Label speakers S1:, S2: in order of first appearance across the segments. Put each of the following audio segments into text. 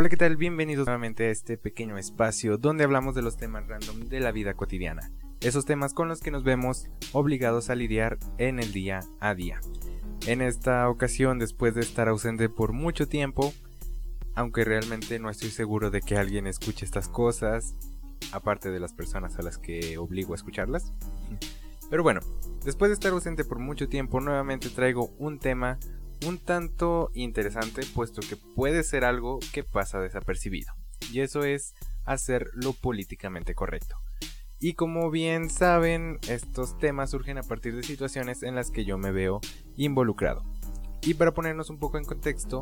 S1: Hola, ¿qué tal? Bienvenidos nuevamente a este pequeño espacio donde hablamos de los temas random de la vida cotidiana. Esos temas con los que nos vemos obligados a lidiar en el día a día. En esta ocasión, después de estar ausente por mucho tiempo, aunque realmente no estoy seguro de que alguien escuche estas cosas, aparte de las personas a las que obligo a escucharlas. Pero bueno, después de estar ausente por mucho tiempo, nuevamente traigo un tema un tanto interesante, puesto que puede ser algo que pasa desapercibido. Y eso es hacer lo políticamente correcto. Y como bien saben, estos temas surgen a partir de situaciones en las que yo me veo involucrado. Y para ponernos un poco en contexto,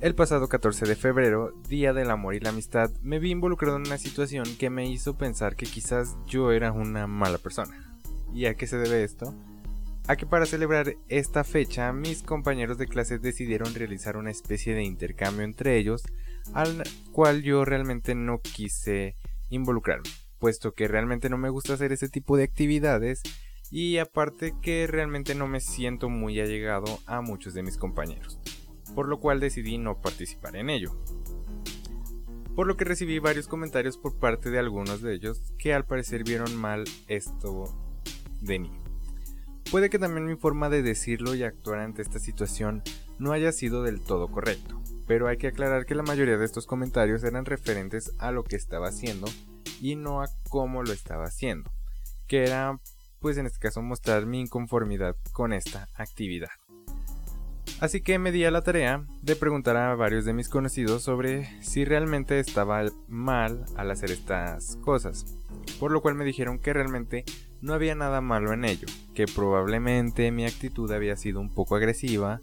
S1: el pasado 14 de febrero, Día del Amor y la Amistad, me vi involucrado en una situación que me hizo pensar que quizás yo era una mala persona. ¿Y a qué se debe esto? A que para celebrar esta fecha mis compañeros de clase decidieron realizar una especie de intercambio entre ellos, al cual yo realmente no quise involucrarme, puesto que realmente no me gusta hacer ese tipo de actividades y aparte que realmente no me siento muy allegado a muchos de mis compañeros, por lo cual decidí no participar en ello. Por lo que recibí varios comentarios por parte de algunos de ellos que al parecer vieron mal esto de mí. Puede que también mi forma de decirlo y actuar ante esta situación no haya sido del todo correcto, pero hay que aclarar que la mayoría de estos comentarios eran referentes a lo que estaba haciendo y no a cómo lo estaba haciendo, que era pues en este caso mostrar mi inconformidad con esta actividad. Así que me di a la tarea de preguntar a varios de mis conocidos sobre si realmente estaba mal al hacer estas cosas, por lo cual me dijeron que realmente no había nada malo en ello, que probablemente mi actitud había sido un poco agresiva,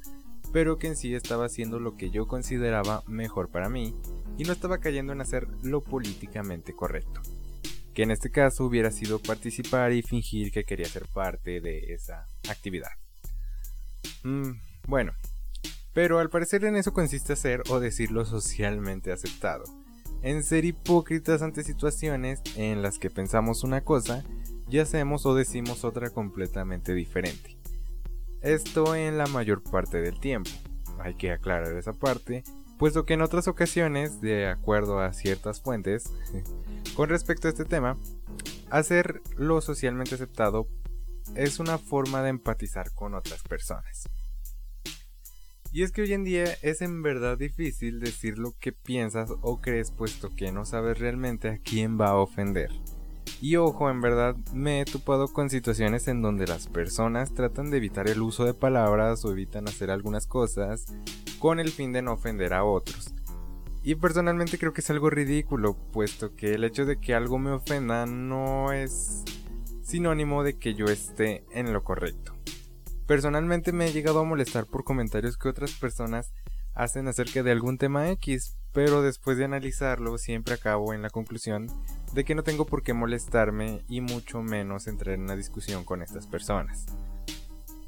S1: pero que en sí estaba haciendo lo que yo consideraba mejor para mí y no estaba cayendo en hacer lo políticamente correcto, que en este caso hubiera sido participar y fingir que quería ser parte de esa actividad. Mm, bueno, pero al parecer en eso consiste ser o decir lo socialmente aceptado, en ser hipócritas ante situaciones en las que pensamos una cosa y hacemos o decimos otra completamente diferente. Esto en la mayor parte del tiempo. Hay que aclarar esa parte, puesto que en otras ocasiones, de acuerdo a ciertas fuentes, con respecto a este tema, hacer lo socialmente aceptado es una forma de empatizar con otras personas. Y es que hoy en día es en verdad difícil decir lo que piensas o crees puesto que no sabes realmente a quién va a ofender. Y ojo, en verdad me he topado con situaciones en donde las personas tratan de evitar el uso de palabras o evitan hacer algunas cosas con el fin de no ofender a otros. Y personalmente creo que es algo ridículo, puesto que el hecho de que algo me ofenda no es sinónimo de que yo esté en lo correcto. Personalmente me he llegado a molestar por comentarios que otras personas hacen acerca de algún tema X, pero después de analizarlo siempre acabo en la conclusión de que no tengo por qué molestarme y mucho menos entrar en una discusión con estas personas.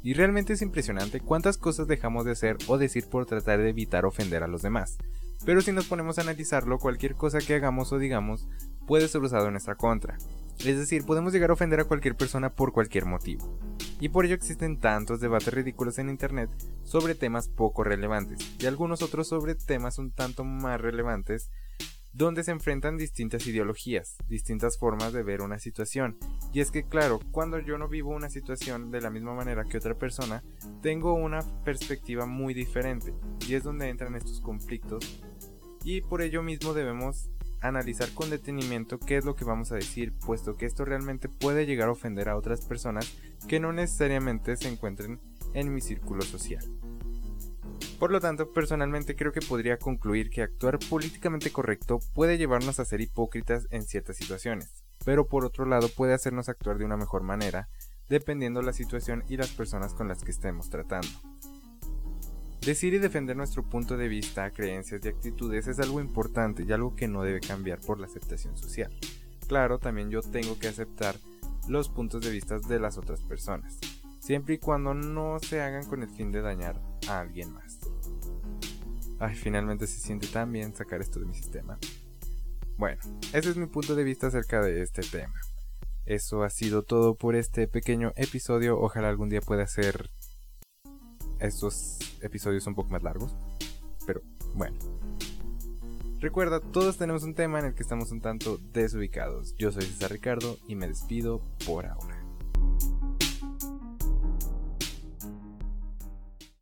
S1: Y realmente es impresionante cuántas cosas dejamos de hacer o decir por tratar de evitar ofender a los demás. Pero si nos ponemos a analizarlo, cualquier cosa que hagamos o digamos puede ser usado en nuestra contra. Es decir, podemos llegar a ofender a cualquier persona por cualquier motivo. Y por ello existen tantos debates ridículos en Internet sobre temas poco relevantes y algunos otros sobre temas un tanto más relevantes donde se enfrentan distintas ideologías, distintas formas de ver una situación. Y es que claro, cuando yo no vivo una situación de la misma manera que otra persona, tengo una perspectiva muy diferente. Y es donde entran estos conflictos. Y por ello mismo debemos analizar con detenimiento qué es lo que vamos a decir, puesto que esto realmente puede llegar a ofender a otras personas que no necesariamente se encuentren en mi círculo social. Por lo tanto, personalmente creo que podría concluir que actuar políticamente correcto puede llevarnos a ser hipócritas en ciertas situaciones, pero por otro lado puede hacernos actuar de una mejor manera, dependiendo la situación y las personas con las que estemos tratando. Decir y defender nuestro punto de vista, creencias y actitudes es algo importante y algo que no debe cambiar por la aceptación social. Claro, también yo tengo que aceptar los puntos de vista de las otras personas, siempre y cuando no se hagan con el fin de dañar a alguien más. Ay, finalmente se siente tan bien sacar esto de mi sistema. Bueno, ese es mi punto de vista acerca de este tema. Eso ha sido todo por este pequeño episodio. Ojalá algún día pueda hacer estos episodios un poco más largos. Pero bueno. Recuerda, todos tenemos un tema en el que estamos un tanto desubicados. Yo soy César Ricardo y me despido por ahora.